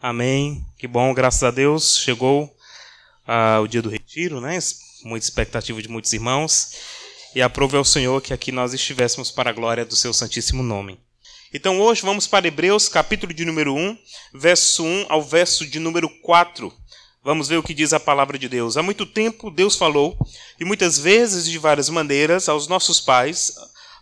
Amém. Que bom, graças a Deus. Chegou ah, o dia do retiro, né? Muita expectativa de muitos irmãos. E aprove ao Senhor que aqui nós estivéssemos para a glória do seu santíssimo nome. Então hoje vamos para Hebreus, capítulo de número 1, verso 1 ao verso de número 4. Vamos ver o que diz a palavra de Deus. Há muito tempo Deus falou, e muitas vezes de várias maneiras, aos nossos pais,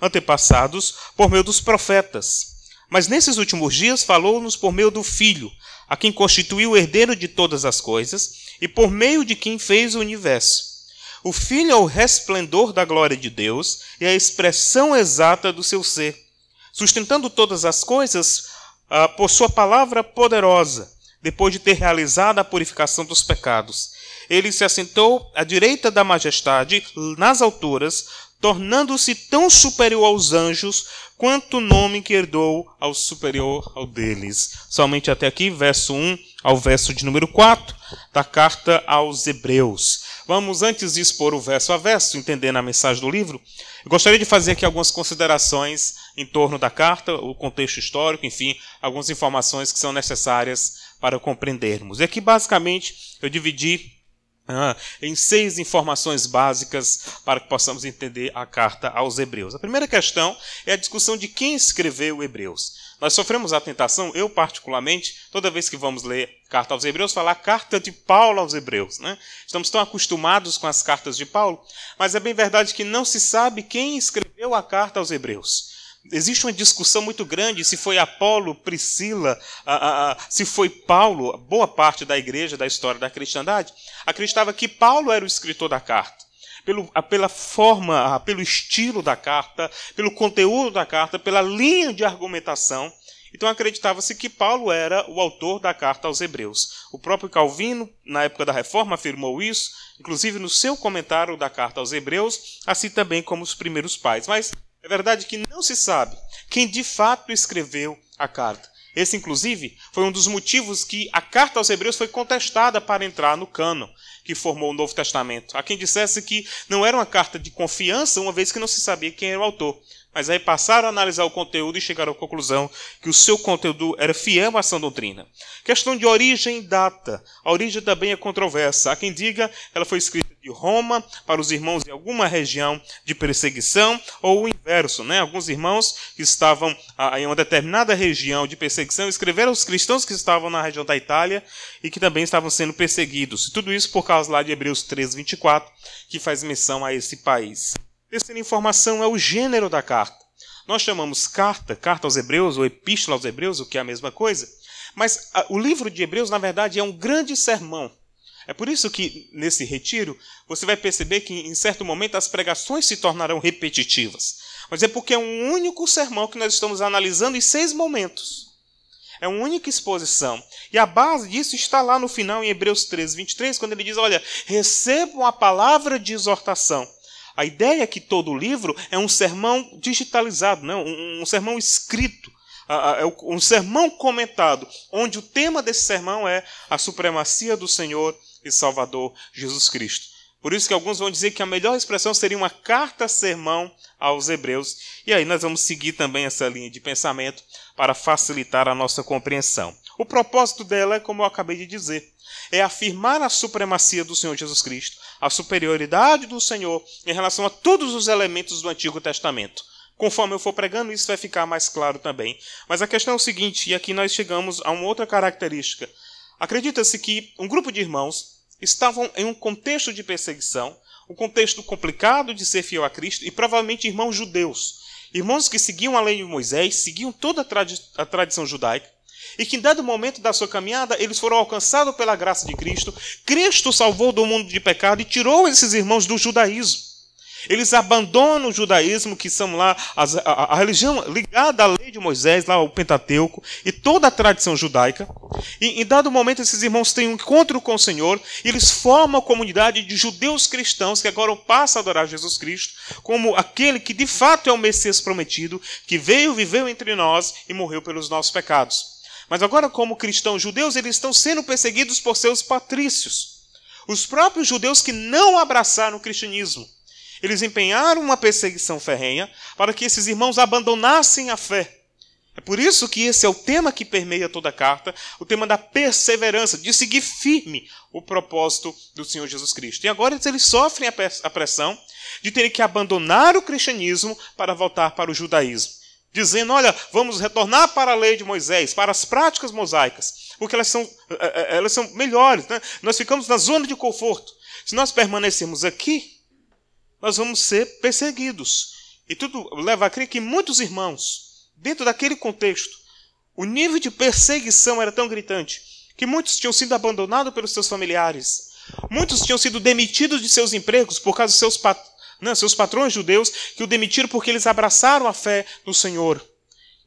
antepassados, por meio dos profetas. Mas nesses últimos dias falou-nos por meio do Filho, a quem constituiu o herdeiro de todas as coisas e por meio de quem fez o universo. O Filho é o resplendor da glória de Deus e a expressão exata do seu ser, sustentando todas as coisas ah, por sua palavra poderosa, depois de ter realizado a purificação dos pecados. Ele se assentou à direita da majestade nas alturas, tornando-se tão superior aos anjos quanto nome que herdou ao superior ao deles. Somente até aqui, verso 1 ao verso de número 4 da carta aos Hebreus. Vamos, antes de expor o verso a verso, entendendo a mensagem do livro, eu gostaria de fazer aqui algumas considerações em torno da carta, o contexto histórico, enfim, algumas informações que são necessárias para compreendermos. E aqui, basicamente, eu dividi em seis informações básicas para que possamos entender a carta aos Hebreus. A primeira questão é a discussão de quem escreveu Hebreus. Nós sofremos a tentação, eu particularmente, toda vez que vamos ler carta aos Hebreus, falar carta de Paulo aos Hebreus. Né? Estamos tão acostumados com as cartas de Paulo, mas é bem verdade que não se sabe quem escreveu a carta aos Hebreus. Existe uma discussão muito grande se foi Apolo, Priscila, a, a, se foi Paulo. Boa parte da igreja, da história da cristandade, acreditava que Paulo era o escritor da carta. Pelo, pela forma, pelo estilo da carta, pelo conteúdo da carta, pela linha de argumentação. Então acreditava-se que Paulo era o autor da carta aos Hebreus. O próprio Calvino, na época da Reforma, afirmou isso, inclusive no seu comentário da carta aos Hebreus, assim também como os primeiros pais. Mas é verdade que não se sabe quem de fato escreveu a carta. Esse, inclusive, foi um dos motivos que a carta aos Hebreus foi contestada para entrar no cano que formou o Novo Testamento. Há quem dissesse que não era uma carta de confiança, uma vez que não se sabia quem era o autor. Mas aí passaram a analisar o conteúdo e chegaram à conclusão que o seu conteúdo era fiel à sã doutrina. Questão de origem e data. A origem também é controversa. Há quem diga ela foi escrita de Roma para os irmãos de alguma região de perseguição, ou o inverso. Né? Alguns irmãos que estavam ah, em uma determinada região de perseguição escreveram aos cristãos que estavam na região da Itália e que também estavam sendo perseguidos. Tudo isso por causa lá de Hebreus 3, 24, que faz menção a esse país. Terceira informação é o gênero da carta. Nós chamamos carta, carta aos Hebreus, ou epístola aos Hebreus, o que é a mesma coisa. Mas a, o livro de Hebreus, na verdade, é um grande sermão. É por isso que, nesse retiro, você vai perceber que, em certo momento, as pregações se tornarão repetitivas. Mas é porque é um único sermão que nós estamos analisando em seis momentos. É uma única exposição. E a base disso está lá no final, em Hebreus 13, 23, quando ele diz: Olha, recebam a palavra de exortação a ideia é que todo livro é um sermão digitalizado? Né? Um, um sermão escrito, é um sermão comentado, onde o tema desse sermão é a supremacia do Senhor e Salvador Jesus Cristo. Por isso que alguns vão dizer que a melhor expressão seria uma carta-sermão aos hebreus. E aí nós vamos seguir também essa linha de pensamento para facilitar a nossa compreensão. O propósito dela é como eu acabei de dizer, é afirmar a supremacia do Senhor Jesus Cristo, a superioridade do Senhor em relação a todos os elementos do Antigo Testamento. Conforme eu for pregando, isso vai ficar mais claro também. Mas a questão é o seguinte, e aqui nós chegamos a uma outra característica. Acredita-se que um grupo de irmãos estavam em um contexto de perseguição, um contexto complicado de ser fiel a Cristo, e provavelmente irmãos judeus. Irmãos que seguiam a lei de Moisés, seguiam toda a, tradi a tradição judaica, e que em dado momento da sua caminhada eles foram alcançados pela graça de Cristo. Cristo salvou do mundo de pecado e tirou esses irmãos do judaísmo. Eles abandonam o judaísmo, que são lá a, a, a, religião ligada à lei de Moisés, lá ao Pentateuco, e toda a tradição judaica. E em dado momento, esses irmãos têm um encontro com o Senhor, e eles formam a comunidade de judeus cristãos que agora passam a adorar Jesus Cristo como aquele que de fato é o Messias prometido, que veio, viveu entre nós e morreu pelos nossos pecados. Mas agora, como cristãos judeus, eles estão sendo perseguidos por seus patrícios. Os próprios judeus que não abraçaram o cristianismo. Eles empenharam uma perseguição ferrenha para que esses irmãos abandonassem a fé. É por isso que esse é o tema que permeia toda a carta, o tema da perseverança, de seguir firme o propósito do Senhor Jesus Cristo. E agora eles sofrem a pressão de terem que abandonar o cristianismo para voltar para o judaísmo. Dizendo, olha, vamos retornar para a lei de Moisés, para as práticas mosaicas, porque elas são, eh, eh, elas são melhores. Né? Nós ficamos na zona de conforto. Se nós permanecermos aqui, nós vamos ser perseguidos. E tudo leva a crer que muitos irmãos, dentro daquele contexto, o nível de perseguição era tão gritante que muitos tinham sido abandonados pelos seus familiares, muitos tinham sido demitidos de seus empregos por causa dos seus, pat... Não, seus patrões judeus que o demitiram porque eles abraçaram a fé no Senhor.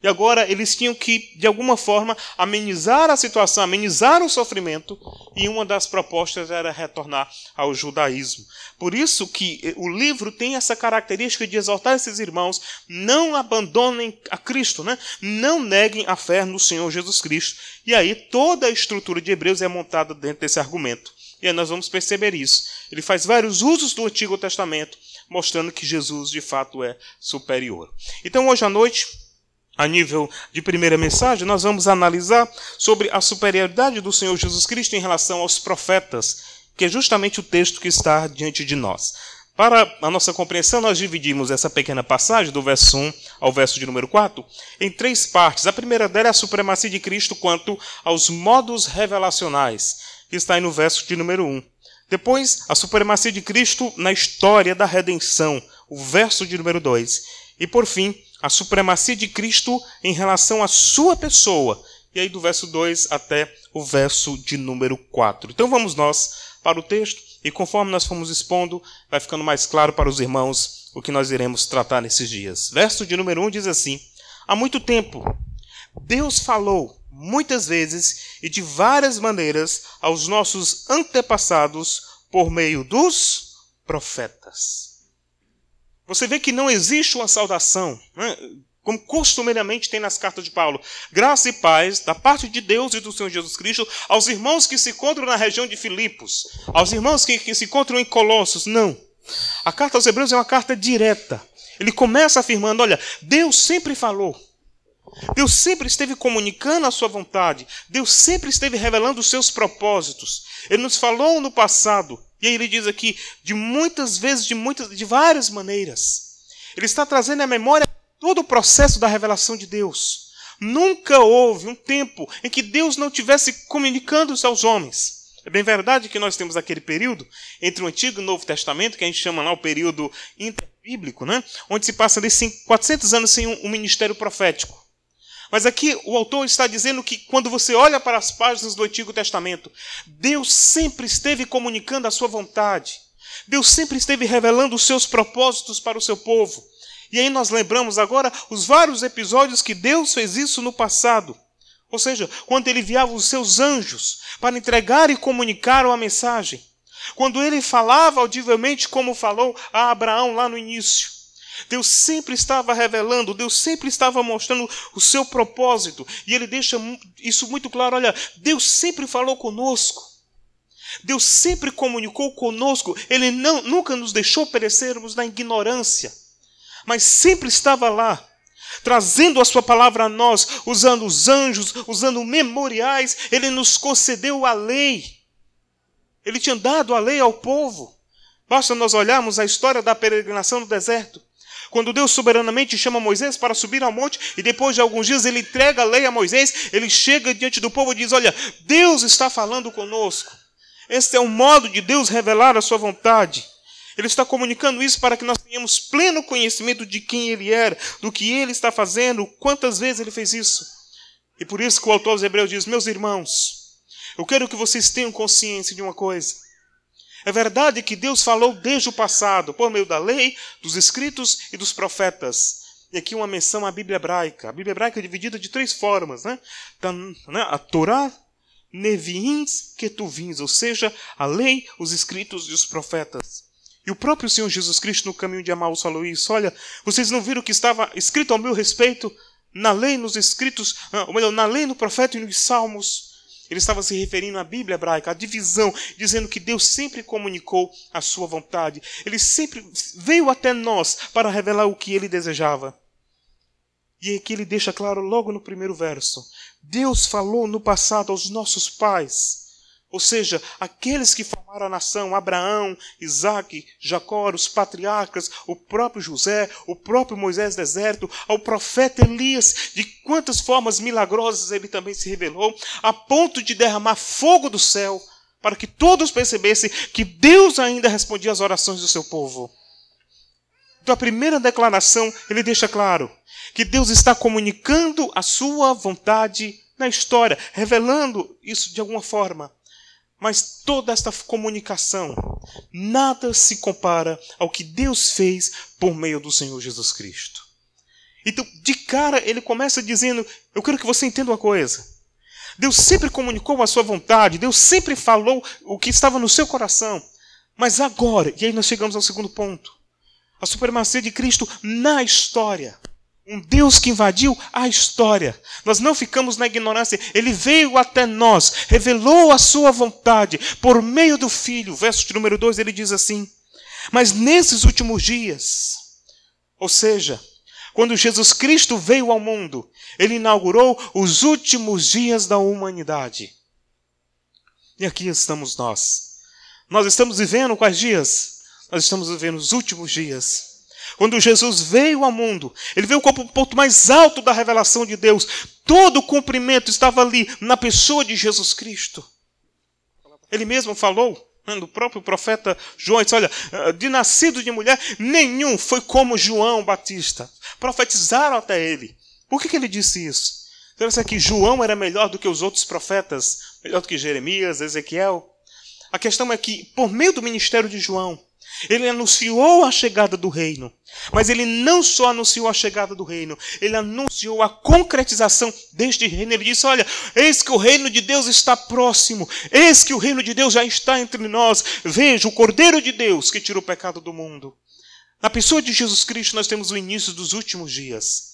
E agora eles tinham que, de alguma forma, amenizar a situação, amenizar o sofrimento, e uma das propostas era retornar ao judaísmo. Por isso que eh, o livro tem essa característica de exortar esses irmãos, não abandonem a Cristo, né? não neguem a fé no Senhor Jesus Cristo. E aí toda a estrutura de Hebreus é montada dentro desse argumento. E aí nós vamos perceber isso. Ele faz vários usos do Antigo Testamento, mostrando que Jesus de fato é superior. Então hoje à noite a nível de primeira mensagem, nós vamos analisar sobre a superioridade do Senhor Jesus Cristo em relação aos profetas, que é justamente o texto que está diante de nós. Para a nossa compreensão, nós dividimos essa pequena passagem, do verso 1 ao verso de número 4, em três partes. A primeira dela é a supremacia de Cristo quanto aos modos revelacionais, que está aí no verso de número 1. Depois, a supremacia de Cristo na história da redenção, o verso de número 2. E por fim, a supremacia de Cristo em relação à sua pessoa. E aí do verso 2 até o verso de número 4. Então vamos nós para o texto e conforme nós fomos expondo, vai ficando mais claro para os irmãos o que nós iremos tratar nesses dias. Verso de número 1 diz assim: Há muito tempo Deus falou muitas vezes e de várias maneiras aos nossos antepassados por meio dos profetas. Você vê que não existe uma saudação, né? como costumeiramente tem nas cartas de Paulo. Graça e paz da parte de Deus e do Senhor Jesus Cristo aos irmãos que se encontram na região de Filipos, aos irmãos que, que se encontram em Colossos. Não. A carta aos Hebreus é uma carta direta. Ele começa afirmando: olha, Deus sempre falou. Deus sempre esteve comunicando a sua vontade. Deus sempre esteve revelando os seus propósitos. Ele nos falou no passado. E aí ele diz aqui, de muitas vezes, de muitas, de várias maneiras. Ele está trazendo à memória todo o processo da revelação de Deus. Nunca houve um tempo em que Deus não tivesse comunicando isso aos homens. É bem verdade que nós temos aquele período entre o Antigo e o Novo Testamento, que a gente chama lá o período interbíblico, né? onde se passa ali 400 anos sem um ministério profético. Mas aqui o autor está dizendo que quando você olha para as páginas do Antigo Testamento, Deus sempre esteve comunicando a sua vontade. Deus sempre esteve revelando os seus propósitos para o seu povo. E aí nós lembramos agora os vários episódios que Deus fez isso no passado. Ou seja, quando ele enviava os seus anjos para entregar e comunicar uma mensagem. Quando ele falava audivelmente como falou a Abraão lá no início. Deus sempre estava revelando, Deus sempre estava mostrando o seu propósito. E ele deixa isso muito claro: olha, Deus sempre falou conosco. Deus sempre comunicou conosco. Ele não, nunca nos deixou perecermos na ignorância, mas sempre estava lá, trazendo a sua palavra a nós, usando os anjos, usando memoriais. Ele nos concedeu a lei. Ele tinha dado a lei ao povo. Basta nós olharmos a história da peregrinação no deserto. Quando Deus soberanamente chama Moisés para subir ao monte e depois de alguns dias ele entrega a lei a Moisés, ele chega diante do povo e diz: Olha, Deus está falando conosco. Este é o modo de Deus revelar a sua vontade. Ele está comunicando isso para que nós tenhamos pleno conhecimento de quem Ele era, do que Ele está fazendo, quantas vezes Ele fez isso. E por isso que o autor dos Hebreus diz: Meus irmãos, eu quero que vocês tenham consciência de uma coisa. É verdade que Deus falou desde o passado, por meio da lei, dos escritos e dos profetas. E aqui uma menção à Bíblia hebraica. A Bíblia hebraica é dividida de três formas, né? Né? A Torá, Neviins, Ketuvins, ou seja, a lei, os escritos e os profetas. E o próprio Senhor Jesus Cristo no caminho de Amaús falou isso. Olha, vocês não viram o que estava escrito ao meu respeito na lei, nos escritos, ah, ou melhor, na lei, no profeta e nos salmos? Ele estava se referindo à Bíblia hebraica, à divisão, dizendo que Deus sempre comunicou a sua vontade. Ele sempre veio até nós para revelar o que ele desejava. E aqui ele deixa claro logo no primeiro verso: Deus falou no passado aos nossos pais, ou seja, aqueles que formaram a nação, Abraão, Isaac, Jacó, os patriarcas, o próprio José, o próprio Moisés deserto, ao profeta Elias, de quantas formas milagrosas ele também se revelou, a ponto de derramar fogo do céu, para que todos percebessem que Deus ainda respondia às orações do seu povo. Então, a primeira declaração, ele deixa claro que Deus está comunicando a sua vontade na história, revelando isso de alguma forma. Mas toda esta comunicação, nada se compara ao que Deus fez por meio do Senhor Jesus Cristo. Então, de cara, ele começa dizendo: Eu quero que você entenda uma coisa. Deus sempre comunicou a sua vontade, Deus sempre falou o que estava no seu coração. Mas agora, e aí nós chegamos ao segundo ponto a supremacia de Cristo na história. Um Deus que invadiu a história. Nós não ficamos na ignorância. Ele veio até nós, revelou a sua vontade por meio do Filho. Verso de número 2 ele diz assim: Mas nesses últimos dias, ou seja, quando Jesus Cristo veio ao mundo, ele inaugurou os últimos dias da humanidade. E aqui estamos nós. Nós estamos vivendo quais dias? Nós estamos vivendo os últimos dias. Quando Jesus veio ao mundo, ele veio como o ponto mais alto da revelação de Deus. Todo o cumprimento estava ali na pessoa de Jesus Cristo. Ele mesmo falou, né, do próprio profeta João, disse, olha, de nascido de mulher, nenhum foi como João Batista. Profetizaram até ele. Por que, que ele disse isso? Será que João era melhor do que os outros profetas? Melhor do que Jeremias, Ezequiel? A questão é que, por meio do ministério de João, ele anunciou a chegada do reino. Mas ele não só anunciou a chegada do reino, ele anunciou a concretização deste reino. Ele disse: Olha, eis que o reino de Deus está próximo, eis que o reino de Deus já está entre nós. Veja, o Cordeiro de Deus que tira o pecado do mundo. Na pessoa de Jesus Cristo, nós temos o início dos últimos dias.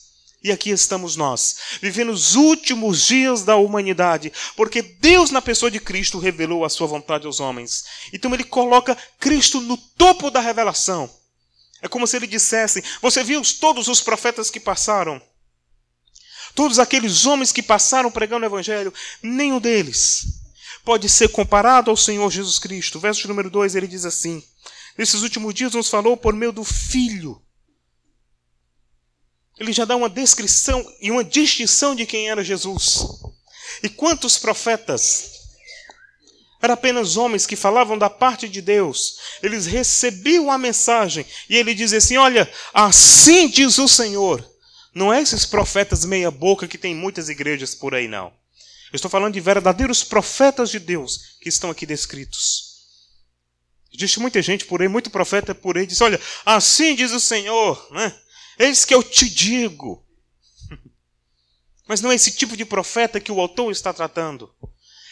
E aqui estamos nós, vivendo os últimos dias da humanidade, porque Deus, na pessoa de Cristo, revelou a sua vontade aos homens. Então ele coloca Cristo no topo da revelação. É como se ele dissesse: Você viu todos os profetas que passaram? Todos aqueles homens que passaram pregando o Evangelho, nenhum deles pode ser comparado ao Senhor Jesus Cristo. Verso número 2 ele diz assim: Nesses últimos dias nos falou por meio do Filho ele já dá uma descrição e uma distinção de quem era Jesus. E quantos profetas eram apenas homens que falavam da parte de Deus. Eles recebiam a mensagem e ele diz assim: Olha, assim diz o Senhor. Não é esses profetas meia-boca que tem muitas igrejas por aí, não. Eu estou falando de verdadeiros profetas de Deus que estão aqui descritos. Existe muita gente por aí, muito profeta por aí, diz: Olha, assim diz o Senhor, né? Eis que eu te digo. Mas não é esse tipo de profeta que o autor está tratando.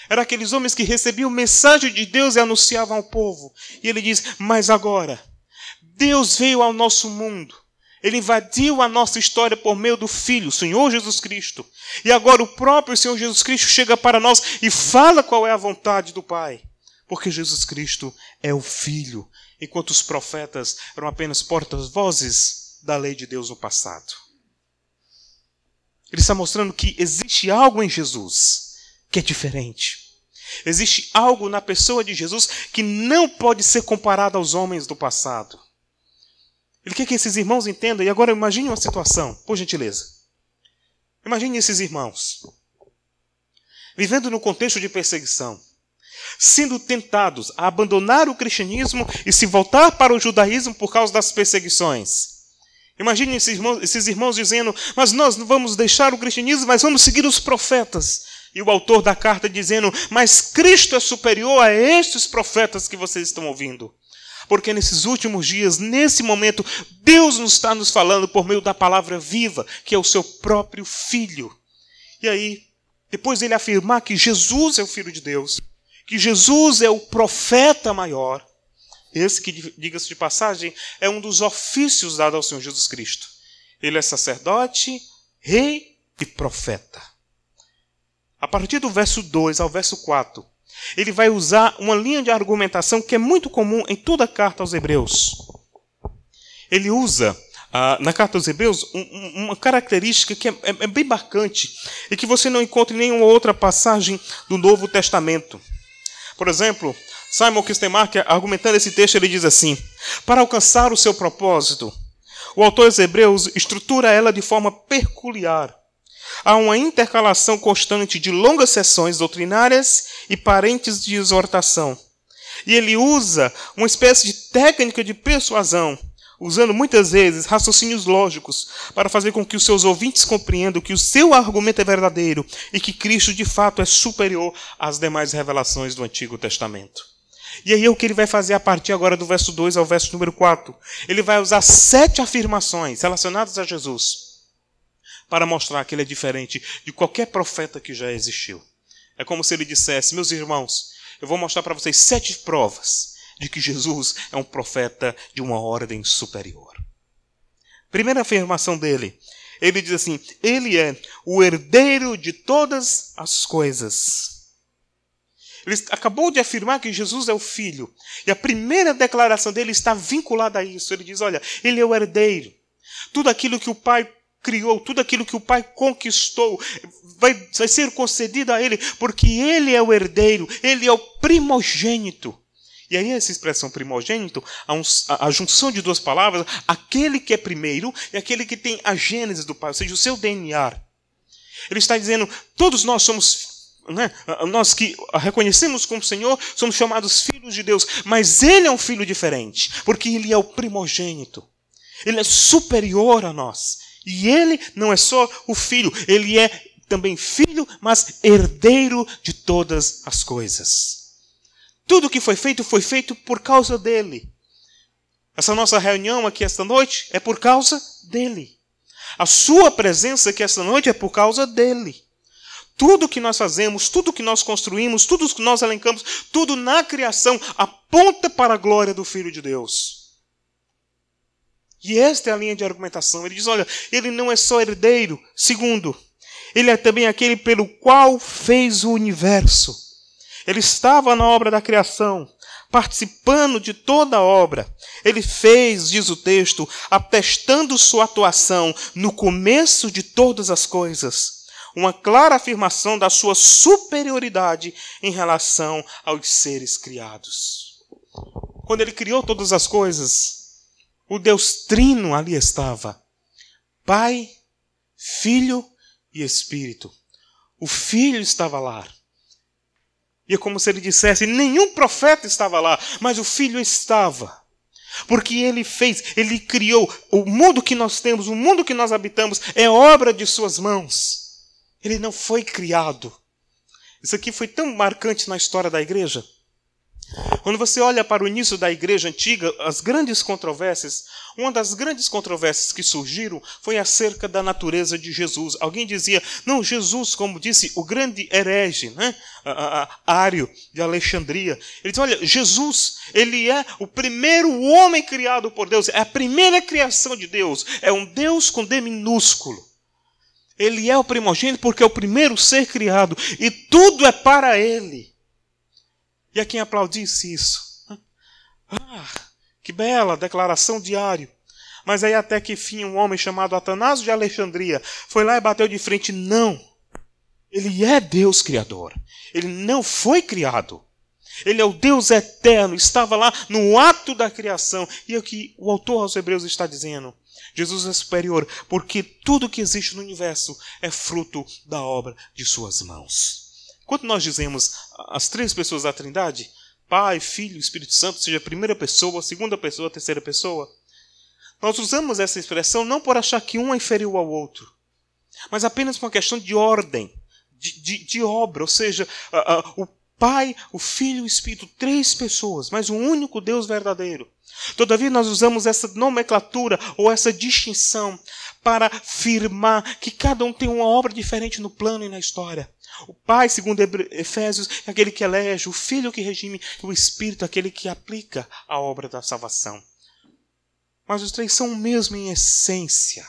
Era aqueles homens que recebiam mensagem de Deus e anunciavam ao povo. E ele diz: Mas agora, Deus veio ao nosso mundo. Ele invadiu a nossa história por meio do Filho, o Senhor Jesus Cristo. E agora o próprio Senhor Jesus Cristo chega para nós e fala qual é a vontade do Pai. Porque Jesus Cristo é o Filho, enquanto os profetas eram apenas portas-vozes da lei de Deus no passado. Ele está mostrando que existe algo em Jesus que é diferente. Existe algo na pessoa de Jesus que não pode ser comparado aos homens do passado. Ele quer que esses irmãos entendam, e agora imagine uma situação, por gentileza. Imagine esses irmãos vivendo no contexto de perseguição, sendo tentados a abandonar o cristianismo e se voltar para o judaísmo por causa das perseguições. Imagine esses irmãos, esses irmãos dizendo: Mas nós não vamos deixar o cristianismo, mas vamos seguir os profetas. E o autor da carta dizendo: Mas Cristo é superior a estes profetas que vocês estão ouvindo. Porque nesses últimos dias, nesse momento, Deus nos está nos falando por meio da palavra viva, que é o seu próprio Filho. E aí, depois ele afirmar que Jesus é o Filho de Deus, que Jesus é o profeta maior, esse que, diga-se de passagem, é um dos ofícios dados ao Senhor Jesus Cristo. Ele é sacerdote, rei e profeta. A partir do verso 2 ao verso 4, ele vai usar uma linha de argumentação que é muito comum em toda a carta aos Hebreus. Ele usa ah, na carta aos Hebreus um, uma característica que é, é, é bem marcante e que você não encontra em nenhuma outra passagem do Novo Testamento. Por exemplo, Simon Kistemark, argumentando esse texto, ele diz assim: Para alcançar o seu propósito, o autor aos Hebreus estrutura ela de forma peculiar. Há uma intercalação constante de longas sessões doutrinárias e parentes de exortação. E ele usa uma espécie de técnica de persuasão usando muitas vezes raciocínios lógicos para fazer com que os seus ouvintes compreendam que o seu argumento é verdadeiro e que Cristo de fato é superior às demais revelações do Antigo Testamento. E aí o que ele vai fazer a partir agora do verso 2 ao verso número 4? Ele vai usar sete afirmações relacionadas a Jesus para mostrar que ele é diferente de qualquer profeta que já existiu. É como se ele dissesse: Meus irmãos, eu vou mostrar para vocês sete provas de que Jesus é um profeta de uma ordem superior. Primeira afirmação dele, ele diz assim: Ele é o herdeiro de todas as coisas. Ele acabou de afirmar que Jesus é o Filho. E a primeira declaração dele está vinculada a isso. Ele diz: Olha, ele é o herdeiro. Tudo aquilo que o Pai criou, tudo aquilo que o Pai conquistou, vai, vai ser concedido a ele, porque ele é o herdeiro, ele é o primogênito. E aí, essa expressão primogênito, a, a, junção de duas palavras, aquele que é primeiro e aquele que tem a gênese do Pai, ou seja, o seu DNA. Ele está dizendo: todos nós somos, né, nós que reconhecemos como Senhor, somos chamados filhos de Deus, mas Ele é um filho diferente, porque Ele é o primogênito. Ele é superior a nós. E Ele não é só o filho, Ele é também filho, mas herdeiro de todas as coisas. Tudo que foi feito foi feito por causa dele. Essa nossa reunião aqui esta noite é por causa dele. A sua presença aqui esta noite é por causa dele. Tudo que nós fazemos, tudo que nós construímos, tudo que nós elencamos, tudo na criação aponta para a glória do Filho de Deus. E esta é a linha de argumentação. Ele diz: olha, ele não é só herdeiro. Segundo, ele é também aquele pelo qual fez o universo. Ele estava na obra da criação, participando de toda a obra. Ele fez, diz o texto, atestando sua atuação no começo de todas as coisas, uma clara afirmação da sua superioridade em relação aos seres criados. Quando ele criou todas as coisas, o Deus Trino ali estava: Pai, Filho e Espírito. O Filho estava lá. E é como se ele dissesse: nenhum profeta estava lá, mas o filho estava. Porque ele fez, ele criou o mundo que nós temos, o mundo que nós habitamos, é obra de suas mãos. Ele não foi criado. Isso aqui foi tão marcante na história da igreja. Quando você olha para o início da igreja antiga, as grandes controvérsias, uma das grandes controvérsias que surgiram foi acerca da natureza de Jesus. Alguém dizia, não, Jesus, como disse o grande herege, né? Ário de Alexandria. Ele diz, olha, Jesus, ele é o primeiro homem criado por Deus, é a primeira criação de Deus, é um Deus com D minúsculo. Ele é o primogênito porque é o primeiro ser criado e tudo é para ele. E a quem aplaudisse isso? Ah, que bela declaração diário. Mas aí até que fim um homem chamado Atanásio de Alexandria foi lá e bateu de frente. Não. Ele é Deus Criador. Ele não foi criado. Ele é o Deus eterno, estava lá no ato da criação. E é o que o autor aos Hebreus está dizendo. Jesus é superior, porque tudo que existe no universo é fruto da obra de suas mãos. Quando nós dizemos as três pessoas da Trindade, Pai, Filho Espírito Santo, seja a primeira pessoa, a segunda pessoa, a terceira pessoa, nós usamos essa expressão não por achar que um é inferior ao outro, mas apenas por uma questão de ordem, de, de, de obra, ou seja, o Pai, o Filho e o Espírito, três pessoas, mas um único Deus verdadeiro. Todavia, nós usamos essa nomenclatura ou essa distinção para afirmar que cada um tem uma obra diferente no plano e na história. O Pai, segundo Efésios, é aquele que elege, o Filho que regime, o Espírito, aquele que aplica a obra da salvação. Mas os três são o mesmo em essência.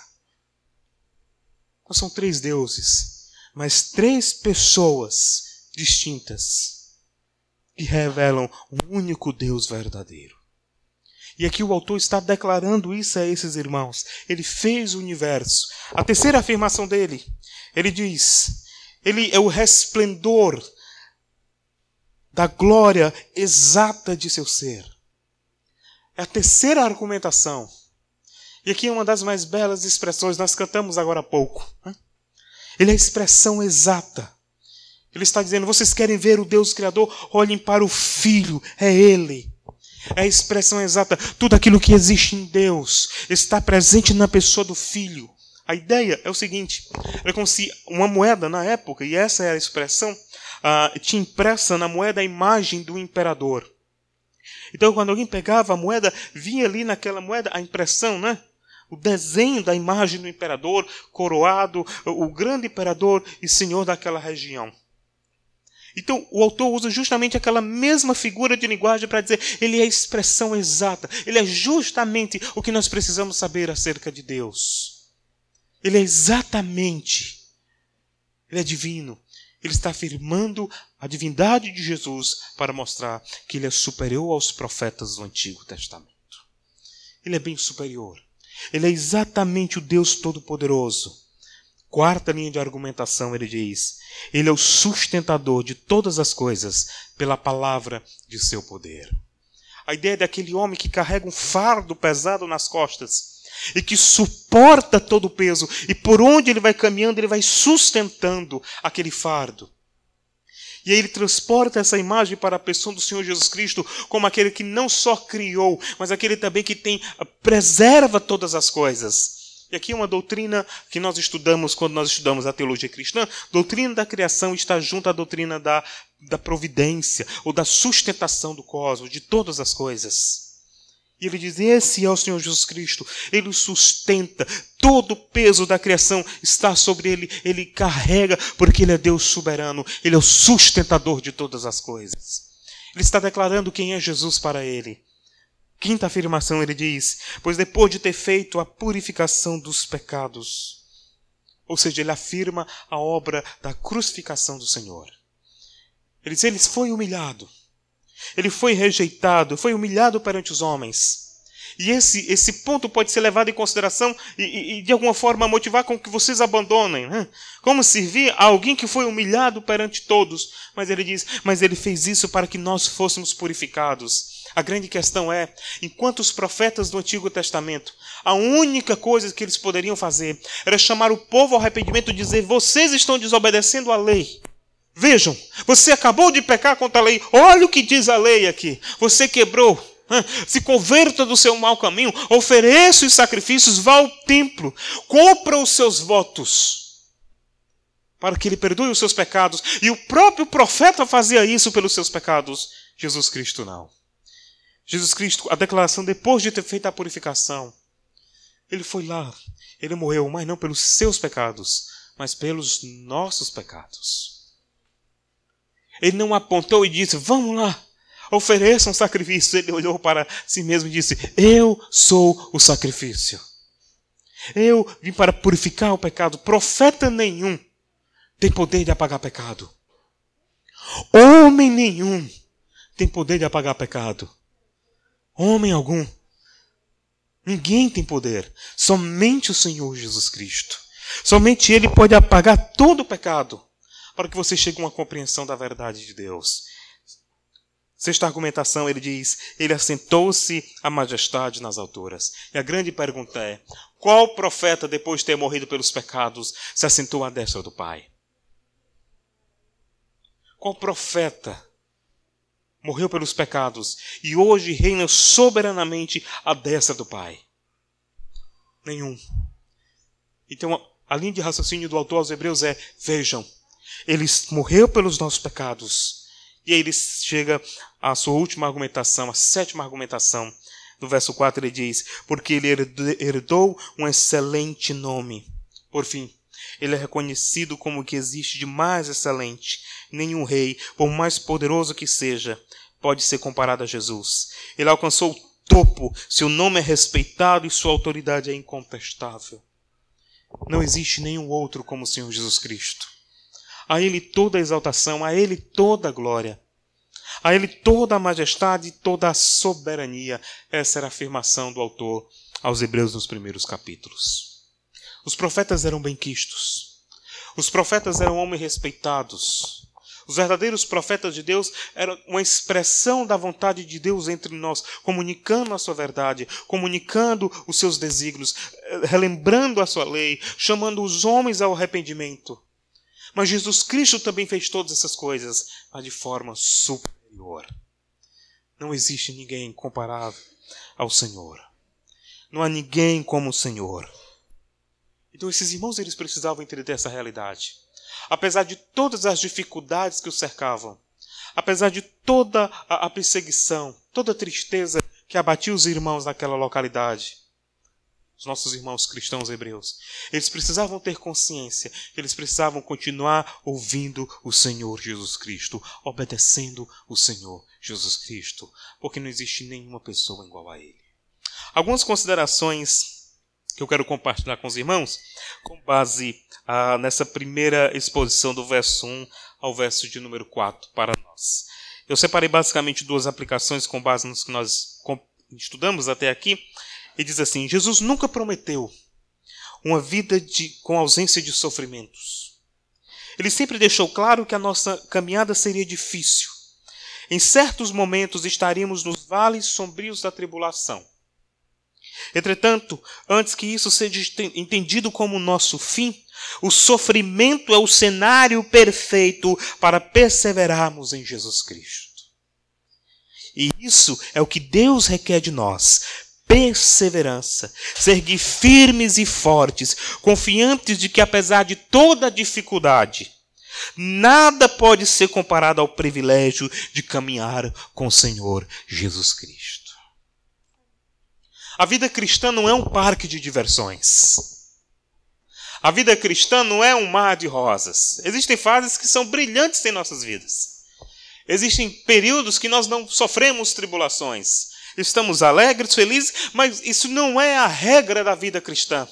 Não são três deuses, mas três pessoas distintas que revelam um único Deus verdadeiro. E aqui o autor está declarando isso a esses irmãos. Ele fez o universo. A terceira afirmação dele, ele diz: Ele é o resplendor da glória exata de seu ser. É a terceira argumentação. E aqui é uma das mais belas expressões, nós cantamos agora há pouco. Ele é a expressão exata. Ele está dizendo: vocês querem ver o Deus Criador? Olhem para o Filho, é Ele. É a expressão exata. Tudo aquilo que existe em Deus está presente na pessoa do Filho. A ideia é o seguinte: é como se uma moeda na época, e essa é a expressão, uh, tinha impressa na moeda a imagem do imperador. Então, quando alguém pegava a moeda, vinha ali naquela moeda a impressão, né? O desenho da imagem do imperador, coroado, o grande imperador e senhor daquela região. Então, o autor usa justamente aquela mesma figura de linguagem para dizer ele é a expressão exata, ele é justamente o que nós precisamos saber acerca de Deus. Ele é exatamente, ele é divino, ele está afirmando a divindade de Jesus para mostrar que ele é superior aos profetas do Antigo Testamento. Ele é bem superior. Ele é exatamente o Deus Todo-Poderoso. Quarta linha de argumentação, ele diz: Ele é o sustentador de todas as coisas pela palavra de seu poder. A ideia daquele homem que carrega um fardo pesado nas costas e que suporta todo o peso, e por onde ele vai caminhando, ele vai sustentando aquele fardo. E aí ele transporta essa imagem para a pessoa do Senhor Jesus Cristo como aquele que não só criou, mas aquele também que tem preserva todas as coisas. E aqui uma doutrina que nós estudamos quando nós estudamos a teologia cristã, doutrina da criação está junto à doutrina da, da providência ou da sustentação do cosmos, de todas as coisas. E ele diz: Esse é o Senhor Jesus Cristo. Ele sustenta. Todo o peso da criação está sobre ele. Ele carrega, porque ele é Deus soberano. Ele é o sustentador de todas as coisas. Ele está declarando quem é Jesus para ele. Quinta afirmação, ele diz: Pois depois de ter feito a purificação dos pecados, ou seja, ele afirma a obra da crucificação do Senhor. Ele diz: Ele foi humilhado. Ele foi rejeitado, foi humilhado perante os homens. E esse, esse ponto pode ser levado em consideração e, e de alguma forma motivar com que vocês abandonem. Né? Como servir a alguém que foi humilhado perante todos. Mas ele diz: Mas ele fez isso para que nós fôssemos purificados. A grande questão é: enquanto os profetas do Antigo Testamento, a única coisa que eles poderiam fazer era chamar o povo ao arrependimento e dizer: Vocês estão desobedecendo a lei. Vejam, você acabou de pecar contra a lei. Olha o que diz a lei aqui. Você quebrou. Se converta do seu mau caminho, ofereça os sacrifícios, vá ao templo, compra os seus votos, para que ele perdoe os seus pecados. E o próprio profeta fazia isso pelos seus pecados. Jesus Cristo não. Jesus Cristo, a declaração depois de ter feito a purificação, ele foi lá, ele morreu, mas não pelos seus pecados, mas pelos nossos pecados. Ele não apontou e disse: Vamos lá, ofereça um sacrifício. Ele olhou para si mesmo e disse: Eu sou o sacrifício. Eu vim para purificar o pecado. Profeta nenhum tem poder de apagar pecado. Homem nenhum tem poder de apagar pecado. Homem algum. Ninguém tem poder. Somente o Senhor Jesus Cristo. Somente Ele pode apagar todo o pecado para que você chegue a uma compreensão da verdade de Deus. Sexta argumentação, ele diz: Ele assentou-se a majestade nas alturas. E a grande pergunta é: qual profeta, depois de ter morrido pelos pecados, se assentou à destra do Pai? Qual profeta morreu pelos pecados e hoje reina soberanamente à destra do Pai? Nenhum. Então, a linha de raciocínio do autor aos Hebreus é: vejam, ele morreu pelos nossos pecados. E aí ele chega à sua última argumentação, a sétima argumentação. No verso 4 ele diz: Porque ele herdou um excelente nome. Por fim, ele é reconhecido como o que existe de mais excelente. Nenhum rei, por mais poderoso que seja, pode ser comparado a Jesus. Ele alcançou o topo, seu nome é respeitado e sua autoridade é incontestável. Não existe nenhum outro como o Senhor Jesus Cristo. A Ele toda a exaltação, a Ele toda a glória. A Ele toda a majestade e toda a soberania. Essa era a afirmação do autor aos Hebreus nos primeiros capítulos. Os profetas eram benquistos. Os profetas eram homens respeitados. Os verdadeiros profetas de Deus eram uma expressão da vontade de Deus entre nós, comunicando a sua verdade, comunicando os seus desígnios, eh, relembrando a sua lei, chamando os homens ao arrependimento. Mas Jesus Cristo também fez todas essas coisas, mas de forma superior. Não existe ninguém comparável ao Senhor. Não há ninguém como o Senhor. Então esses irmãos eles precisavam entender essa realidade apesar de todas as dificuldades que o cercavam, apesar de toda a perseguição, toda a tristeza que abatia os irmãos naquela localidade, os nossos irmãos cristãos hebreus, eles precisavam ter consciência, eles precisavam continuar ouvindo o Senhor Jesus Cristo, obedecendo o Senhor Jesus Cristo, porque não existe nenhuma pessoa igual a Ele. Algumas considerações que eu quero compartilhar com os irmãos, com base ah, nessa primeira exposição do verso 1 ao verso de número 4 para nós. Eu separei basicamente duas aplicações com base nos que nós estudamos até aqui, e diz assim: Jesus nunca prometeu uma vida de, com ausência de sofrimentos. Ele sempre deixou claro que a nossa caminhada seria difícil. Em certos momentos estaríamos nos vales sombrios da tribulação. Entretanto, antes que isso seja entendido como nosso fim, o sofrimento é o cenário perfeito para perseverarmos em Jesus Cristo. E isso é o que Deus requer de nós: perseverança, seguir firmes e fortes, confiantes de que, apesar de toda a dificuldade, nada pode ser comparado ao privilégio de caminhar com o Senhor Jesus Cristo. A vida cristã não é um parque de diversões. A vida cristã não é um mar de rosas. Existem fases que são brilhantes em nossas vidas. Existem períodos que nós não sofremos tribulações. Estamos alegres, felizes, mas isso não é a regra da vida cristã.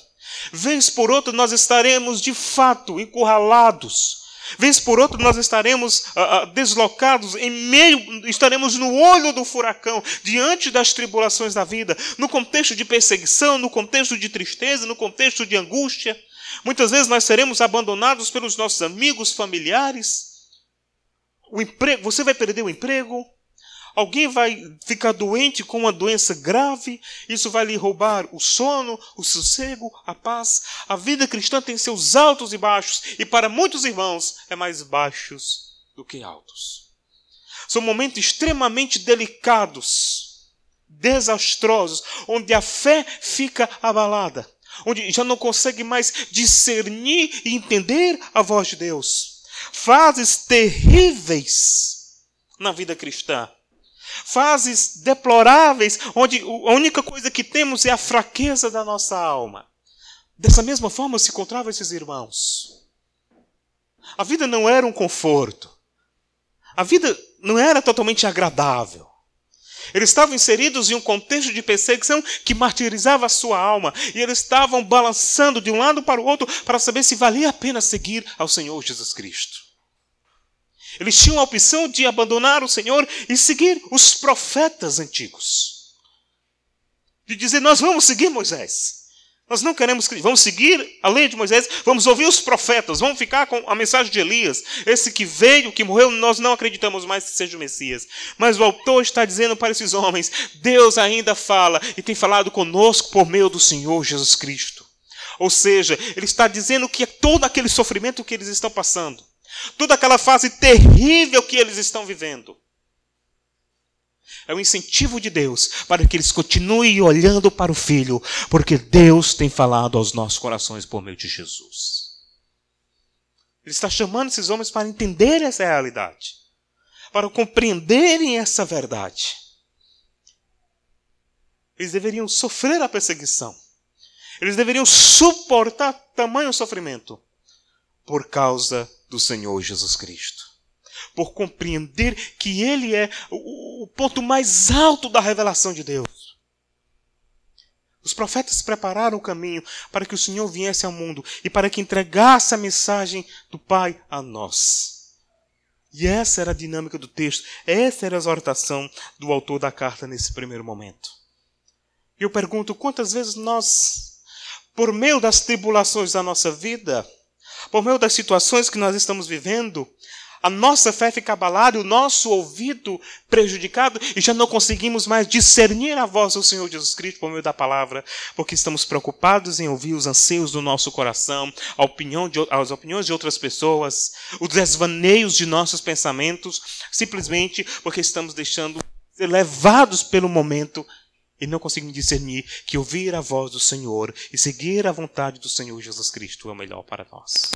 Vez por outra, nós estaremos de fato encurralados Vez por outro, nós estaremos uh, deslocados em meio, estaremos no olho do furacão, diante das tribulações da vida, no contexto de perseguição, no contexto de tristeza, no contexto de angústia. Muitas vezes nós seremos abandonados pelos nossos amigos, familiares. O emprego, você vai perder o emprego, Alguém vai ficar doente com uma doença grave, isso vai lhe roubar o sono, o sossego, a paz. A vida cristã tem seus altos e baixos, e para muitos irmãos é mais baixos do que altos. São momentos extremamente delicados, desastrosos, onde a fé fica abalada, onde já não consegue mais discernir e entender a voz de Deus. Fases terríveis na vida cristã fases deploráveis, onde a única coisa que temos é a fraqueza da nossa alma. Dessa mesma forma se encontravam esses irmãos. A vida não era um conforto. A vida não era totalmente agradável. Eles estavam inseridos em um contexto de perseguição que martirizava a sua alma. E eles estavam balançando de um lado para o outro para saber se valia a pena seguir ao Senhor Jesus Cristo. Eles tinham a opção de abandonar o Senhor e seguir os profetas antigos. De dizer, nós vamos seguir Moisés. Nós não queremos, vamos seguir a lei de Moisés, vamos ouvir os profetas, vamos ficar com a mensagem de Elias. Esse que veio, que morreu, nós não acreditamos mais que seja o Messias. Mas o autor está dizendo para esses homens: Deus ainda fala e tem falado conosco por meio do Senhor Jesus Cristo. Ou seja, ele está dizendo que é todo aquele sofrimento que eles estão passando toda aquela fase terrível que eles estão vivendo. É o incentivo de Deus para que eles continuem olhando para o Filho, porque Deus tem falado aos nossos corações por meio de Jesus. Ele está chamando esses homens para entenderem essa realidade, para compreenderem essa verdade. Eles deveriam sofrer a perseguição, eles deveriam suportar tamanho sofrimento por causa do Senhor Jesus Cristo. Por compreender que Ele é o ponto mais alto da revelação de Deus. Os profetas prepararam o caminho para que o Senhor viesse ao mundo e para que entregasse a mensagem do Pai a nós. E essa era a dinâmica do texto, essa era a exortação do autor da carta nesse primeiro momento. Eu pergunto quantas vezes nós, por meio das tribulações da nossa vida, por meio das situações que nós estamos vivendo, a nossa fé fica abalada, o nosso ouvido prejudicado e já não conseguimos mais discernir a voz do Senhor Jesus Cristo por meio da palavra, porque estamos preocupados em ouvir os anseios do nosso coração, a opinião de, as opiniões de outras pessoas, os desvaneios de nossos pensamentos, simplesmente porque estamos deixando levados pelo momento e não conseguimos discernir que ouvir a voz do Senhor e seguir a vontade do Senhor Jesus Cristo é o melhor para nós.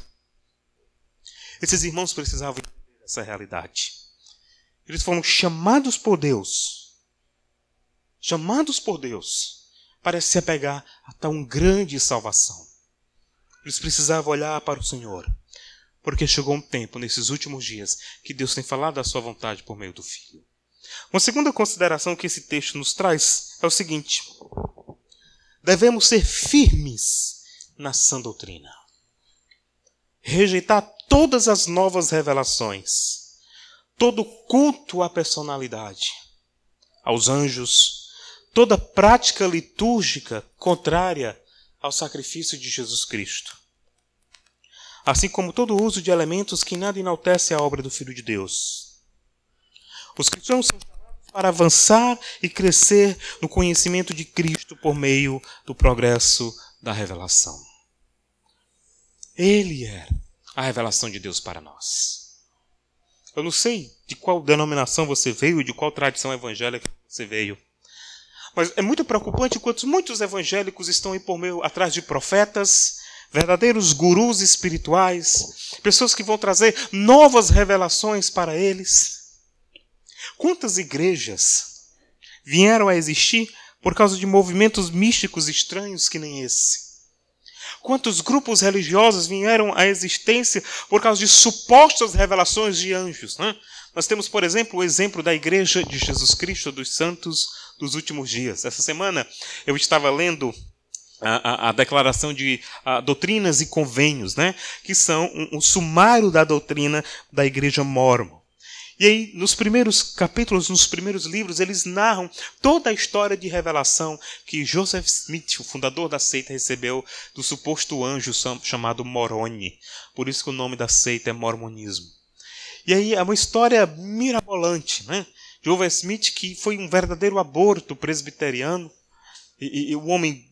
Esses irmãos precisavam entender essa realidade. Eles foram chamados por Deus, chamados por Deus, para se apegar a tão grande salvação. Eles precisavam olhar para o Senhor, porque chegou um tempo nesses últimos dias que Deus tem falado da sua vontade por meio do Filho. Uma segunda consideração que esse texto nos traz é o seguinte: devemos ser firmes na sã doutrina. Rejeitar todas as novas revelações, todo culto à personalidade, aos anjos, toda prática litúrgica contrária ao sacrifício de Jesus Cristo. Assim como todo uso de elementos que nada enaltece a obra do Filho de Deus. Os cristãos são para avançar e crescer no conhecimento de Cristo por meio do progresso da revelação. Ele era a revelação de Deus para nós. Eu não sei de qual denominação você veio, de qual tradição evangélica você veio. Mas é muito preocupante quanto muitos evangélicos estão aí por meio atrás de profetas, verdadeiros gurus espirituais, pessoas que vão trazer novas revelações para eles. Quantas igrejas vieram a existir por causa de movimentos místicos estranhos que nem esse? Quantos grupos religiosos vieram à existência por causa de supostas revelações de anjos? Né? Nós temos, por exemplo, o exemplo da Igreja de Jesus Cristo dos Santos dos últimos dias. Essa semana eu estava lendo a, a, a, declaração de a, doutrinas e convênios, né, que são um, um, sumário da doutrina da Igreja Mormon. E aí, nos primeiros capítulos, nos primeiros livros, eles narram toda a história de revelação que Joseph Smith, o fundador da seita, recebeu do suposto anjo chamado Moroni. Por isso que o nome da seita é mormonismo. E aí é uma história mirabolante, né? Joseph Smith, que foi um verdadeiro aborto presbiteriano, e, e, o homem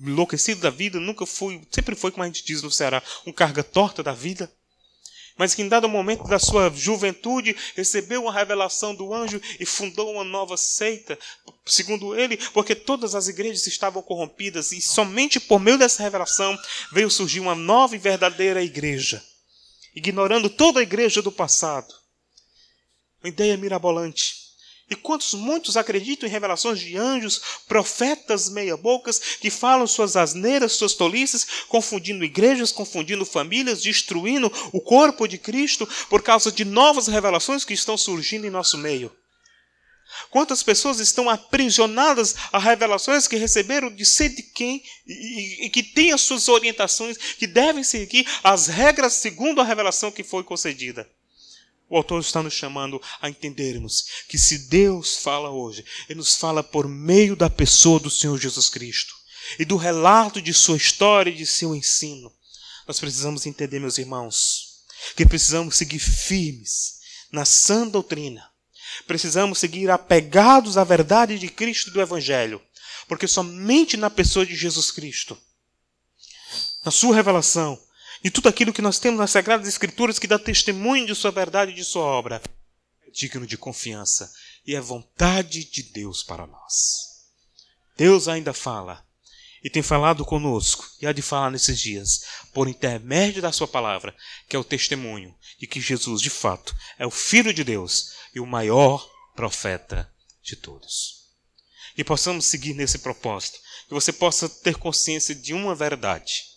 enlouquecido da vida, nunca foi, sempre foi, como a gente diz no Ceará, um carga torta da vida mas que em dado momento da sua juventude recebeu uma revelação do anjo e fundou uma nova seita, segundo ele, porque todas as igrejas estavam corrompidas e somente por meio dessa revelação veio surgir uma nova e verdadeira igreja, ignorando toda a igreja do passado. Uma ideia mirabolante. E quantos muitos acreditam em revelações de anjos, profetas meia-bocas, que falam suas asneiras, suas tolices, confundindo igrejas, confundindo famílias, destruindo o corpo de Cristo por causa de novas revelações que estão surgindo em nosso meio? Quantas pessoas estão aprisionadas a revelações que receberam de ser de quem e, e, que têm as suas orientações, que devem seguir as regras segundo a revelação que foi concedida? O autor está nos chamando a entendermos que se Deus fala hoje, Ele nos fala por meio da pessoa do Senhor Jesus Cristo e do relato de sua história e de seu ensino. Nós precisamos entender, meus irmãos, que precisamos seguir firmes na sã doutrina. Precisamos seguir apegados à verdade de Cristo e do Evangelho, porque somente na pessoa de Jesus Cristo, na sua revelação, e tudo aquilo que nós temos nas Sagradas Escrituras que dá testemunho de Sua verdade e de Sua obra é digno de confiança e é vontade de Deus para nós. Deus ainda fala e tem falado conosco e há de falar nesses dias, por intermédio da Sua palavra, que é o testemunho de que Jesus, de fato, é o Filho de Deus e o maior profeta de todos. E possamos seguir nesse propósito, que você possa ter consciência de uma verdade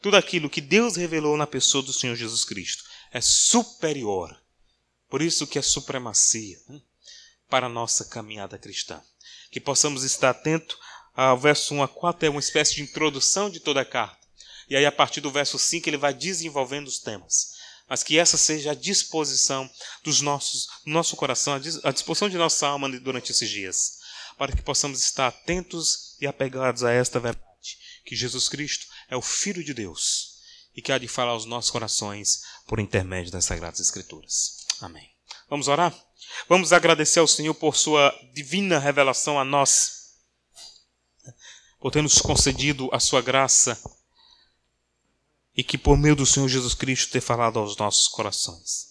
tudo aquilo que Deus revelou na pessoa do Senhor Jesus Cristo é superior. Por isso que é supremacia né, para a nossa caminhada cristã. Que possamos estar atento ao verso 1 a 4, é uma espécie de introdução de toda a carta. E aí, a partir do verso 5, ele vai desenvolvendo os temas. mas que essa seja a disposição dos nossos, do nosso coração, a disposição de nossa alma durante esses dias, para que possamos estar atentos e apegados a esta verdade, que Jesus Cristo é o Filho de Deus e que há de falar aos nossos corações por intermédio das Sagradas Escrituras. Amém. Vamos orar? Vamos agradecer ao Senhor por sua divina revelação a nós, por ter nos concedido a sua graça e que por meio do Senhor Jesus Cristo ter falado aos nossos corações.